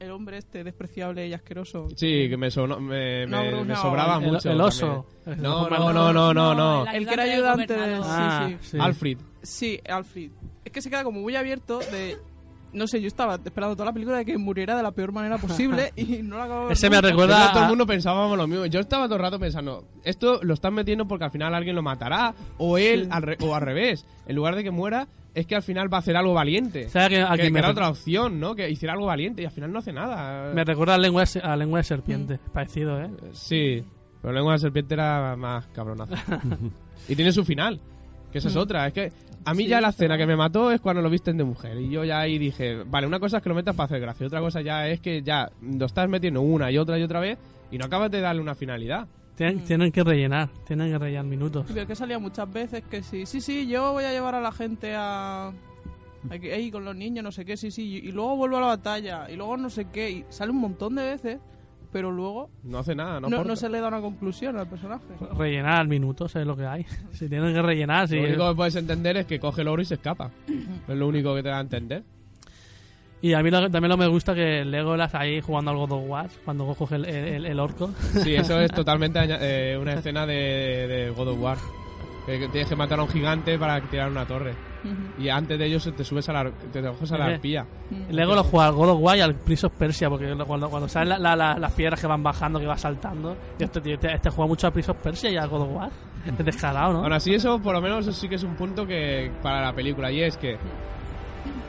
el hombre este despreciable y asqueroso. Sí, que me, sonó- me, No, me- me sobraba El- mucho. el oso. No, no, no, no, no, no. El que era ayudante de... Ah, sí, sí. sí. Alfred. Sí, Alfred. Es que se queda como muy abierto de... No sé, yo estaba esperando toda la película de que muriera de la peor manera posible y no la acabo de ver Ese me recuerda que todo a- el mundo pensábamos lo mismo. Yo estaba todo el rato pensando, esto lo están metiendo porque al final alguien lo matará, o él, al re- o al revés. En lugar de que muera, es que al final va a hacer algo valiente. ¿Sabes a quién- a que, me, era otra opción, ¿no? Que hiciera algo valiente y al final no hace nada. me recuerda a lengua, a lengua de serpiente? Parecido, ¿eh? Sí, pero lengua de serpiente era más cabronazo. y tiene su final, que esa es otra. Es que a mí Sí, ya la escena que me mató es cuando lo visten de mujer. Y yo ya ahí dije, vale, una cosa es que lo metas para hacer gracia, otra cosa ya es que ya lo estás metiendo una y otra y otra vez y no acabas de darle una finalidad. Tienen, tienen que rellenar, tienen que rellenar minutos. Pero que salía muchas veces que sí, sí, sí, yo voy a llevar a la gente a... Ahí ahí con los niños, no sé qué, sí, sí, y luego vuelvo a la batalla, y luego no sé qué, y sale un montón de veces, pero luego No hace nada, no, no, no se le da una conclusión al personaje. Rellenar minutos es lo que hay. Si tienen que rellenar, sí. Lo único que puedes entender es que coge el oro y se escapa. es lo único que te da a entender. Y a mí lo- también lo me gusta que Legolas ahí jugando al God of War, cuando coge el, el- el orco. Sí, eso es totalmente eh, una escena de, de God of War. Que, tienes que matar a un gigante para tirar una torre. Y antes de ello se- te subes a la, te coges a la arpía. Legolas juega al God of War y al Prince of Persia, porque cuando, cuando salen la- la- la- las piedras que van bajando, que va saltando, y este, tío, este, este juega mucho al Prince of Persia y al God of War. Es descarado, ¿no? Aún así, eso por lo menos sí que es un punto que para la película. Y es que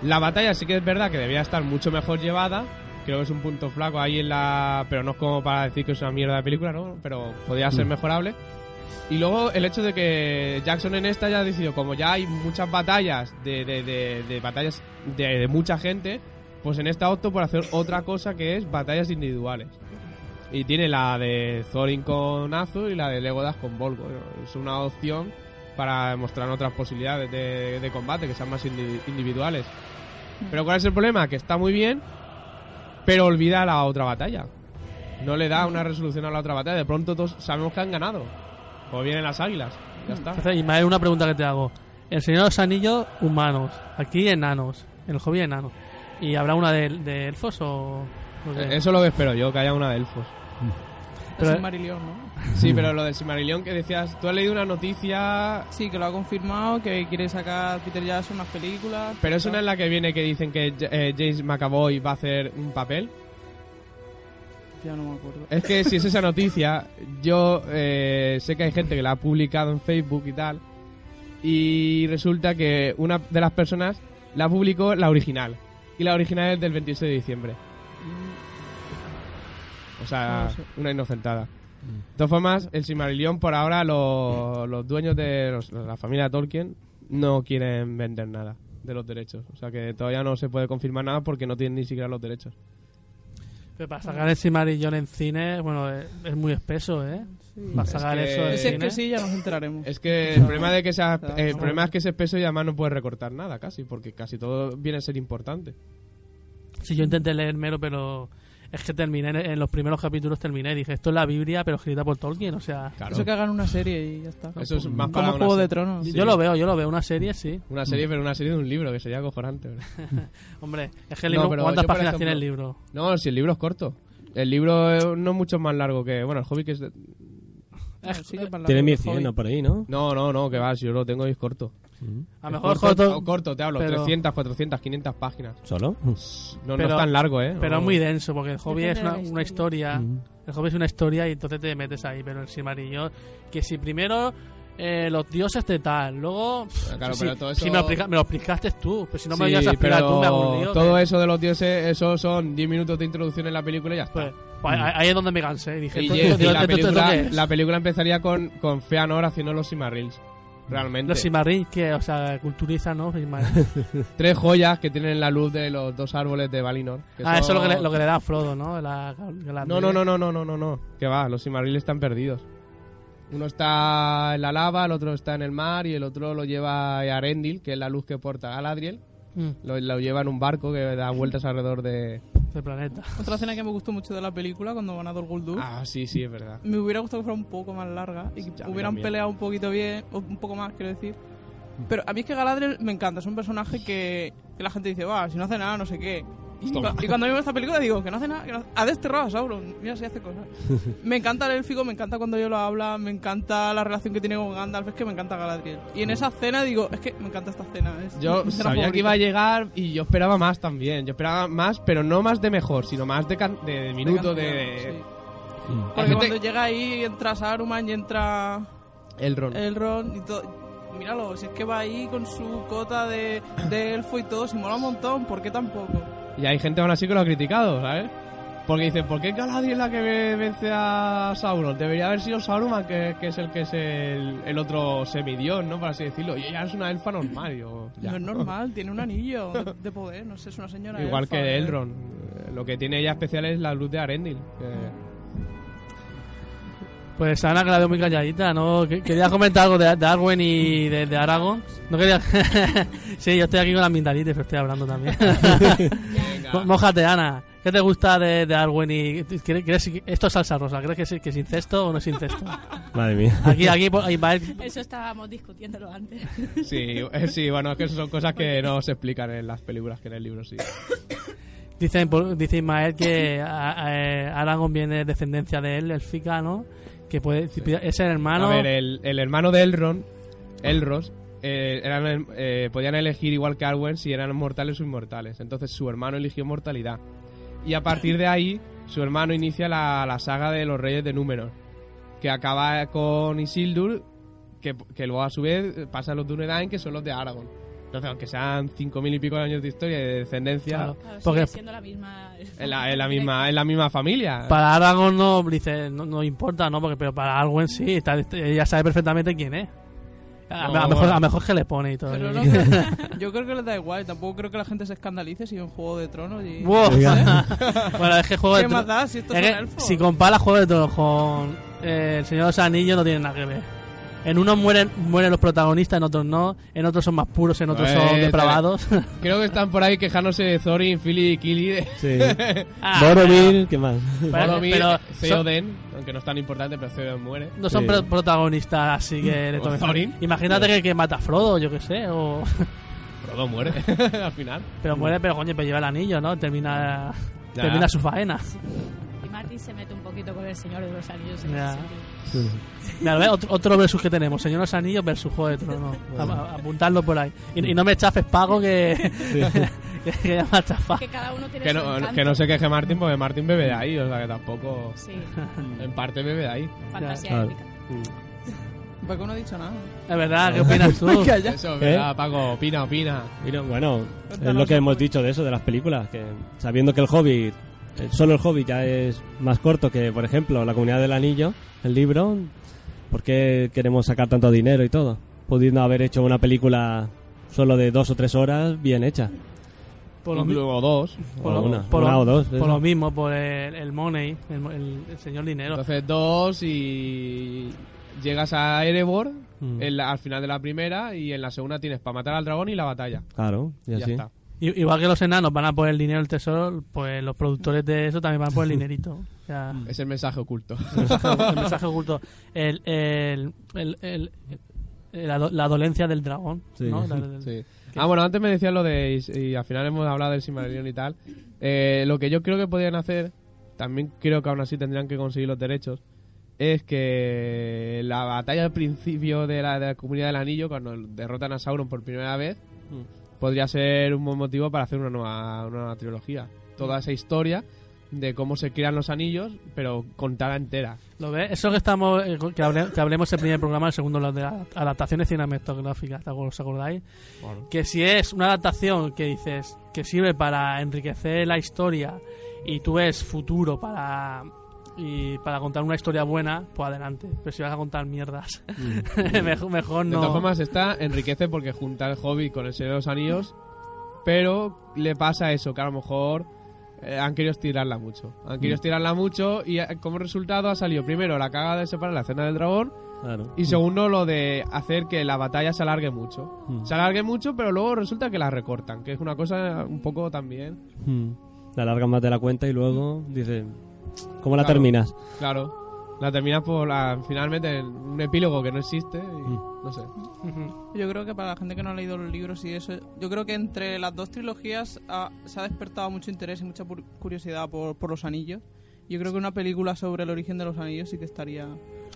La batalla sí que es verdad que debía estar mucho mejor llevada. Creo que es un punto flaco ahí en la. Pero no es como para decir que es una mierda de película, ¿no? Pero podría ser Mm. mejorable. Y luego el hecho de que Jackson en esta ya ha decidido, como ya hay muchas batallas de, de, de- de batallas de, de mucha gente, pues en esta opto por hacer otra cosa que es batallas individuales. Y tiene la de Thorin con Azur y la de Legolas con Volgo. Es una opción para mostrar otras posibilidades de, de combate que sean más indi- individuales. Pero ¿cuál es el problema? Que está muy bien, pero olvida la otra batalla. No le da una resolución a la otra batalla. De pronto todos sabemos que han ganado. Como vienen las águilas. Ya está. Entonces, Ismael, una pregunta que te hago. El Señor de los Anillos, humanos. Aquí enanos. En el hobby enanos. ¿Y habrá una de, de elfos o...? o qué? Eh, Eso es lo que espero yo, que haya una de elfos. Pero- es Marillion, ¿no? Sí, pero lo del Silmarillion que decías, tú has leído una noticia, Sí, que lo ha confirmado, que quiere sacar Peter Jackson unas películas. pero es una en la que viene que dicen que eh, James McAvoy va a hacer un papel. Ya no me acuerdo. Es que si es esa noticia, yo eh, sé que hay gente que la ha publicado en Facebook y tal, y resulta que una de las personas la publicó la original, y la original es del 26 de diciembre. O No sea, sé. una inocentada. De todas formas, el Silmarillion por ahora lo- los dueños de los- la familia Tolkien no quieren vender nada de los derechos. O sea que todavía no se puede confirmar nada porque no tienen ni siquiera los derechos. Pero para sacar el Silmarillion en cine, bueno, es, es muy espeso, ¿eh? Para sacar que- eso en Si es cine. que sí, ya nos enteraremos. Es que el problema de que sea, Claro. el problema es que ese espeso y además no puedes recortar nada casi, porque casi todo viene a ser importante. Sí, yo intenté leérmelo, pero es que terminé, en, en los primeros capítulos terminé. Dije, esto es la Biblia, pero escrita por Tolkien, o sea... Claro. Eso que hagan una serie y ya está. Eso es más Como para una Juego de. Tronos. Sí. Yo lo veo, yo lo veo. Una serie, sí. Una serie, pero una serie de un libro, que sería acojonante. Hombre, es que el libro... ¿Cuántas yo, páginas tiene el libro? No, si el libro es corto. El libro es no mucho más largo que... Bueno, el Hobbit que es... de- Ah, sí que para la- Tiene los 1100 hobbies. o por ahí, ¿no? No, no, no, que va, si yo lo tengo y es corto. A lo mejor corto, corto, corto, te hablo, pero- 300, 400, 500 páginas. ¿Solo? No, no es tan largo, ¿eh? pero No. es muy denso, porque el hobby es una, historia. El hobby es una historia y entonces te metes ahí. Pero el Silmarillion, que si primero eh, los dioses de tal, luego... Claro, si, pero todo si eso- me, lo me lo explicaste tú, pero si no me lo Sí, ibas a explicar tú, me aburrió. Todo que- eso de los dioses, eso son 10 minutos de introducción en la película y ya está. Pues, pues ahí- ahí es donde me cansé. Dije, Y, esto- y esto- la, esto- película, la película empezaría con, con Feanor haciendo los Silmarils. Realmente. Los Silmarils, que, o sea, culturiza, ¿no? Tres joyas que tienen la luz de los dos árboles de Valinor. que ah, eso es lo que, le, lo que le da a Frodo, ¿no? La, la- No, no, no, no, no, no, no, no. Que va, los Silmarils están perdidos. Uno está en la lava, el otro está en el mar y el otro lo lleva a Arendil, que es la luz que porta Galadriel. Mm, Lo, lo lleva en un barco que da vueltas alrededor de... del planeta. Otra escena que me gustó mucho de la película, cuando van a Dol Guldur, Ah, sí, sí, es verdad. me hubiera gustado que fuera un poco más larga y que Ya, hubieran peleado un poquito bien, o un poco más, quiero decir. Pero a mí es que Galadriel me encanta, es un personaje que, que la gente dice, va, si no hace nada, no sé qué. Y, Toma. cua- y cuando veo esta película digo, que no hace nada, que no- ha desterrado a Sauron, mira si hace cosas. me encanta el élfico, me encanta cuando yo lo habla, me encanta la relación que tiene con Gandalf, es que me encanta Galadriel. Y en esa escena digo, es que me encanta esta escena. es Yo escena sabía que iba a llegar y yo esperaba más también. Yo esperaba más, pero no más de mejor, sino más de, can- de, de minuto, de... sí. Mm. Porque gente- cuando llega ahí, entra Saruman y entra Elrond. Elrond y todo. Míralo, si es que va ahí con su cota de, de elfo y todo, si mola un montón, ¿por qué tampoco? Y hay gente aún así que lo ha criticado, ¿sabes? Porque dicen, ¿por qué Galadriel es la que ve- vence a Sauron? Debería haber sido Sauron, que, que es el que es el, el otro semidios, ¿no? Por así decirlo. Y ella es una elfa normal. Yo, ya. No es normal, tiene un anillo de, de poder, no sé, es una señora. Igual elfa, que ¿eh? Elrond. Eh, Lo que tiene ella especial es la luz de Arendil. que- Pues Ana, que la veo muy calladita, ¿no? Que- Quería comentar algo de, de Arwen y de, de Aragorn. No quería... sí, yo estoy aquí con la ambientalitis, pero estoy hablando también. Mójate, Ana. ¿Qué te gusta de, de Arwen y... ¿crees, esto es salsa rosa? ¿Crees que es, que es incesto o no es incesto? Madre mía. Aquí, aquí, po- ahí va el- Eso estábamos discutiéndolo antes. Sí, eh, sí, bueno, es que eso son cosas que no se explican en las películas, que en el libro sí. Dicen, por- dice Ismael que a- a- eh, Aragorn viene de descendencia de él, elfica, ¿no? Que puede, es el hermano... A ver, el, el hermano de Elrond, Elros, eh, eran, eh, podían elegir igual que Arwen si eran mortales o inmortales. Entonces su hermano eligió mortalidad. Y a partir de ahí, su hermano inicia la, la saga de los reyes de Númenor, que acaba con Isildur, que, que luego a su vez pasa a los Dúnedain, que son los de Aragorn. Entonces, aunque sean cinco mil y pico de años de historia y de descendencia, Claro. Claro, Porque- sigue siendo la misma. es, la, es la misma, es la misma familia. Para Aragorn no dice, no, no importa, ¿no? Porque, pero para Arwen sí, está- ella sabe perfectamente quién es. A, No, a mejor, bueno. a lo mejor que le pone y todo. Pero Y- no yo creo que les da igual. Tampoco creo que la gente se escandalice si en Juego de Tronos y... Wow. Oiga. bueno, es que Juego de ¿Qué más Tronos. da si si compara Juego de Tronos con eh, El Señor de los Anillos, no tiene nada que ver. En unos mueren, mueren los protagonistas, en otros no. En otros son más puros, en otros son Pues, depravados. Creo que están por ahí quejándose de Thorin, Philly y Kili. De... Sí. Ah, Boromir, ¿qué más? pero- Boromir, pero Theoden, aunque no es tan importante, pero Theoden muere. no son Sí. pro- protagonistas así que le tomen- Thorin. Imagínate que, que mata a Frodo, yo que sé, o... Frodo muere al final. pero muere, pero coño, pero lleva el anillo, ¿no? Termina, termina su faena. Martin se mete un poquito con el Señor de los Anillos. en Ya. Mira, ¿ves? Otro, otro versus que tenemos, Señor de los Anillos versus Juego de Tronos. A- a- apuntarlo por ahí. Y, y no me chafes pago que, que, que ya me. Que cada uno tiene Que su no, que no se queje Martin, porque Martin bebe de ahí, o sea que tampoco. Sí, En parte bebe de ahí. fantasía Claro. épica. Paco no ha dicho nada. Es verdad, ¿qué opinas tú? Eso, ¿Eh? ¿verdad, Paco? Opina, opina. Mira, bueno, es lo que hemos dicho de eso, de las películas, que sabiendo que el Hobbit, eh, solo el Hobbit ya es más corto que, por ejemplo, La Comunidad del Anillo, el libro, ¿por qué queremos sacar tanto dinero y todo? Pudiendo haber hecho una película solo de dos o tres horas bien hecha. Por lo, Luego dos. por o lo- una, por una lo- o dos. por eso. lo mismo, por el, el money, el, el- el señor dinero. Entonces dos y llegas a Erebor Mm. en la- al final de la primera y en la segunda tienes para matar al dragón y la batalla. Claro, y Y así. ya está. Igual que los enanos van a por el dinero del tesoro, pues los productores de eso también van por el dinerito. O sea, Es el mensaje oculto. el mensaje, el mensaje oculto. El, el, el- el- el- la, do- la dolencia del dragón. Sí. ¿no? La- la- Sí. Ah, bueno, antes me decías lo de. Y, y al final hemos hablado del Silmarillion y tal. Eh, lo que yo creo que podrían hacer, también creo que aún así tendrían que conseguir los derechos, es que la batalla al principio de la, de la comunidad del anillo, cuando derrotan a Sauron por primera vez, podría ser un buen motivo para hacer una nueva, una nueva trilogía. Toda esa historia de cómo se crean los anillos, pero contada entera. ¿Lo ves? Eso que estamos eh, que, hable- que hablemos el primer programa, el segundo lo de las adaptaciones cinematográficas, ¿te acuer- ¿os acordáis? Que si es una adaptación que dices que sirve para enriquecer la historia y tú ves futuro para y para contar una historia buena, pues adelante. Pero si vas a contar mierdas, mejor, mejor De no. todas formas, esta enriquece porque junta el Hobbit con el Señor de los Anillos, pero le pasa eso, que a lo mejor eh, han querido estirarla mucho. Han querido estirarla mucho y eh, como resultado ha salido primero la caga de separar la escena del dragón Claro. y segundo lo de hacer que la batalla se alargue mucho. Mm. Se alargue mucho, pero luego resulta que la recortan, que es una cosa un poco también... Mm. La alargan más de la cuenta y luego dice, ¿cómo la Claro. terminas? Claro, la terminas por la, finalmente en un epílogo que no existe y Mm. no sé. Yo creo que para la gente que no ha leído los libros y eso, yo creo que entre las dos trilogías ha- se ha despertado mucho interés y mucha curiosidad por, por los anillos. Yo creo que una película sobre el origen de los anillos sí que estaría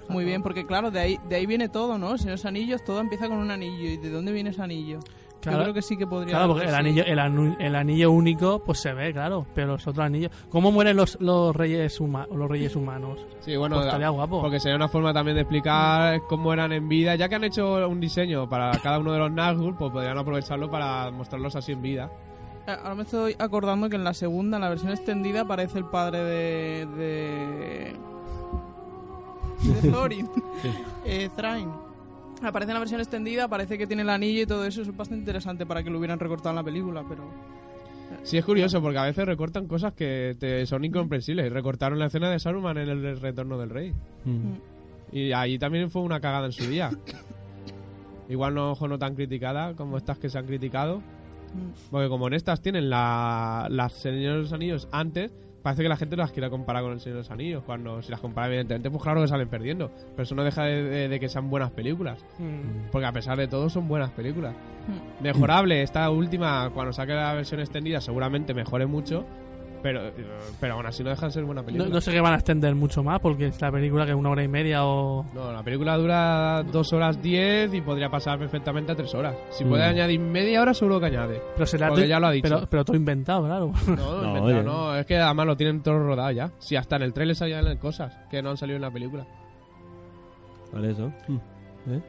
muy bien, porque claro, de ahí, de ahí viene todo, ¿no? Si los anillos, todo empieza con un anillo. ¿Y de dónde viene ese anillo? Claro. Yo creo que sí que podría... Claro, porque el sí. anillo, el, anu- el anillo único, pues se ve, claro. Pero los otros anillos. ¿Cómo mueren los, los reyes huma- los reyes humanos? Sí, bueno, Pues estaría guapo. Porque sería una forma también de explicar cómo eran en vida. Ya que han hecho un diseño para cada uno de los Nazgûl, pues podrían aprovecharlo para mostrarlos así en vida. Eh, Ahora me estoy acordando que en la segunda, en la versión extendida, aparece el padre de... de... de Thorin. eh, Thrain. Aparece en la versión extendida, parece que tiene el anillo y todo eso. Es bastante interesante para que lo hubieran recortado en la película, pero... Sí, es curioso porque a veces recortan cosas que te son incomprensibles. Recortaron la escena de Saruman en el Retorno del Rey. Mm. Y ahí también fue una cagada en su día. Igual no, ojo, no tan criticada como estas que se han criticado. Porque como en estas tienen la, las Señor de los Anillos antes, parece que la gente las quiere comparar con el Señor de los Anillos. Cuando si las compara, evidentemente, pues claro que salen perdiendo. Pero eso no deja de, de- de que sean buenas películas. Mm. Porque a pesar de todo son buenas películas. Mejorable, esta última, cuando saque la versión extendida, seguramente mejore mucho. Pero, pero aún así no deja de ser buena No, película. no sé que van a extender mucho más porque es la película que es una hora y media o... No, la película dura dos horas diez y podría pasar perfectamente a tres horas. Si Mm. puede añadir media hora, seguro que añade. Pero será Porque ya lo ha dicho. Pero, pero todo inventado, claro. No, No, inventado, oye. no, es que además lo tienen todo rodado ya. Si hasta en el trailer salían cosas que no han salido en la película. Por eso. Mm.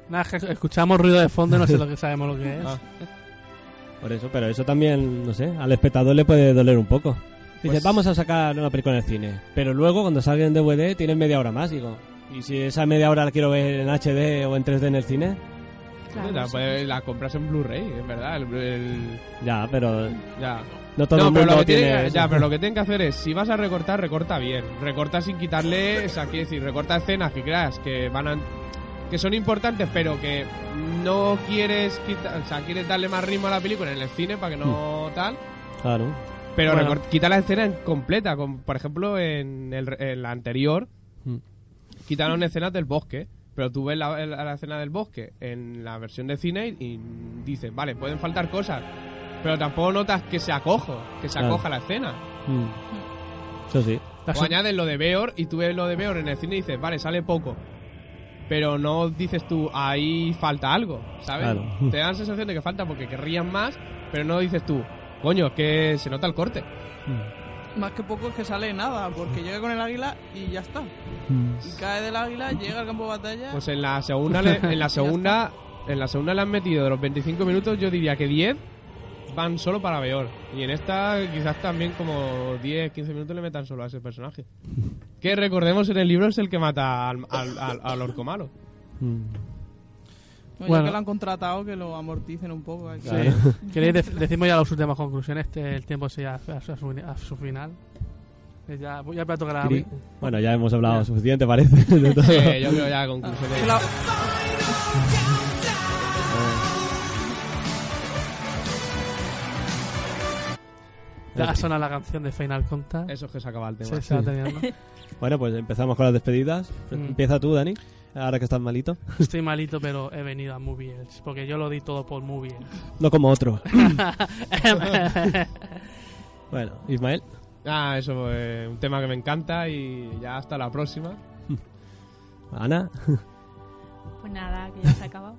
Nada, es que escuchamos ruido de fondo y no sé lo que sabemos lo que es. Ah. Por eso, pero eso también, no sé, al espectador le puede doler un poco. Dice, Pues- vamos a sacar una película en el cine. Pero luego, cuando salga en DVD, tienen media hora más. Digo, ¿y si esa media hora la quiero ver en HD o en 3D en el cine? Claro, la, sí. puedes- la compras en Blu-ray, es verdad. el- el- Ya, pero ya. no todo no, el pero mundo lo que tiene ya, pero lo que tienen que hacer es, si vas a recortar, recorta bien. Recorta sin quitarle, o sea, quiere decir, recorta escenas que creas que van a que son importantes, pero que no quieres quitar, o sea, quieres darle más ritmo a la película en el cine para que no tal. Claro. Pero Bueno. quita la escena en completa, con, por ejemplo, en, el, en la anterior Mm. quitaron escenas del bosque, pero tú ves la, la- la escena del bosque en la versión de cine y, dices, vale, pueden faltar cosas, pero tampoco notas que se acojo, que se Claro. acoja la escena. Mm. Eso sí. O añades lo de Beor y tú ves lo de Beor en el cine y dices, vale, sale poco. Pero no dices tú, ahí falta algo, ¿sabes? Claro. Te dan sensación de que falta porque querrían más, pero no dices tú, coño, es que se nota el corte. Más que poco es que sale nada, porque llega con el águila y ya está. Y cae del águila, llega al campo de batalla. Pues en la segunda, le- en la segunda, en la segunda le han metido de los 25 minutos, yo diría que 10 van solo para Beor. Y en esta quizás también como 10, 15 minutos le metan solo a ese personaje. Que recordemos en el libro es el que mata al, al, al- al orco malo. Mm. No, Bueno. Ya que lo han contratado, que lo amorticen un poco. hay que- Sí. ¿Queréis dec- decimos ya las últimas conclusiones? Este, el tiempo se llega a, su, a su- a su final. Ya, ya me tocará a mí. Bueno, ya hemos hablado suficiente, parece. de todo. Sí, yo creo ya conclusiones. La- Ya suena la canción de Final Contact. Eso es que se acaba el tema. Se, se va terminando. Bueno, pues empezamos con las despedidas. Mm. Empieza tú, Dani, ahora que estás malito. Estoy malito, pero he venido a Movies. Porque yo lo di todo por Movies. No como otro. bueno, Ismael. Ah, eso es un tema que me encanta y ya hasta la próxima. Ana. Pues nada, que ya se ha acabado.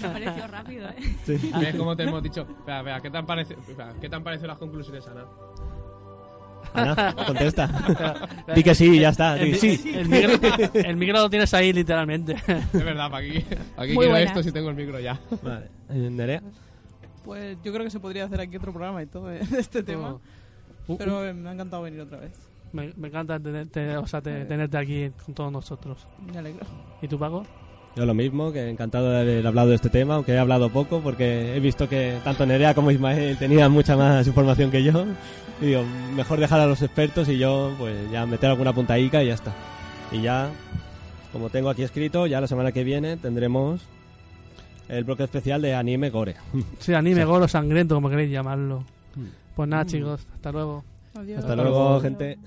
Me ha parecido rápido, ¿eh? Sí. ¿Ves cómo te hemos dicho? Vea, vea, ¿qué te han parecido, espera, ¿qué te han parecido las conclusiones, Ana? Ana, contesta. Di que sí, ya está. Di El, sí. el micro, el micro lo tienes ahí literalmente. Es verdad, ¿para para qué Muy quiero buenas. esto si tengo el micro ya? Vale. Eh, Nerea. Pues yo creo que se podría hacer aquí otro programa y todo de de este tema. Uh, Pero eh, me ha encantado venir otra vez. Me, me encanta tenerte, o sea, te- tenerte aquí con todos nosotros. Me alegro. ¿Y tú, Paco? Yo lo mismo, que encantado de haber hablado de este tema, aunque he hablado poco, porque he visto que tanto Nerea como Ismael tenían mucha más información que yo. Y digo, mejor dejar a los expertos y yo, pues ya meter alguna puntaica y ya está. Y ya, como tengo aquí escrito, ya la semana que viene tendremos el bloque especial de anime gore. Sí, anime, goro, sangriento, como queréis llamarlo. Pues nada, chicos, hasta luego. Adiós. Hasta luego, gente.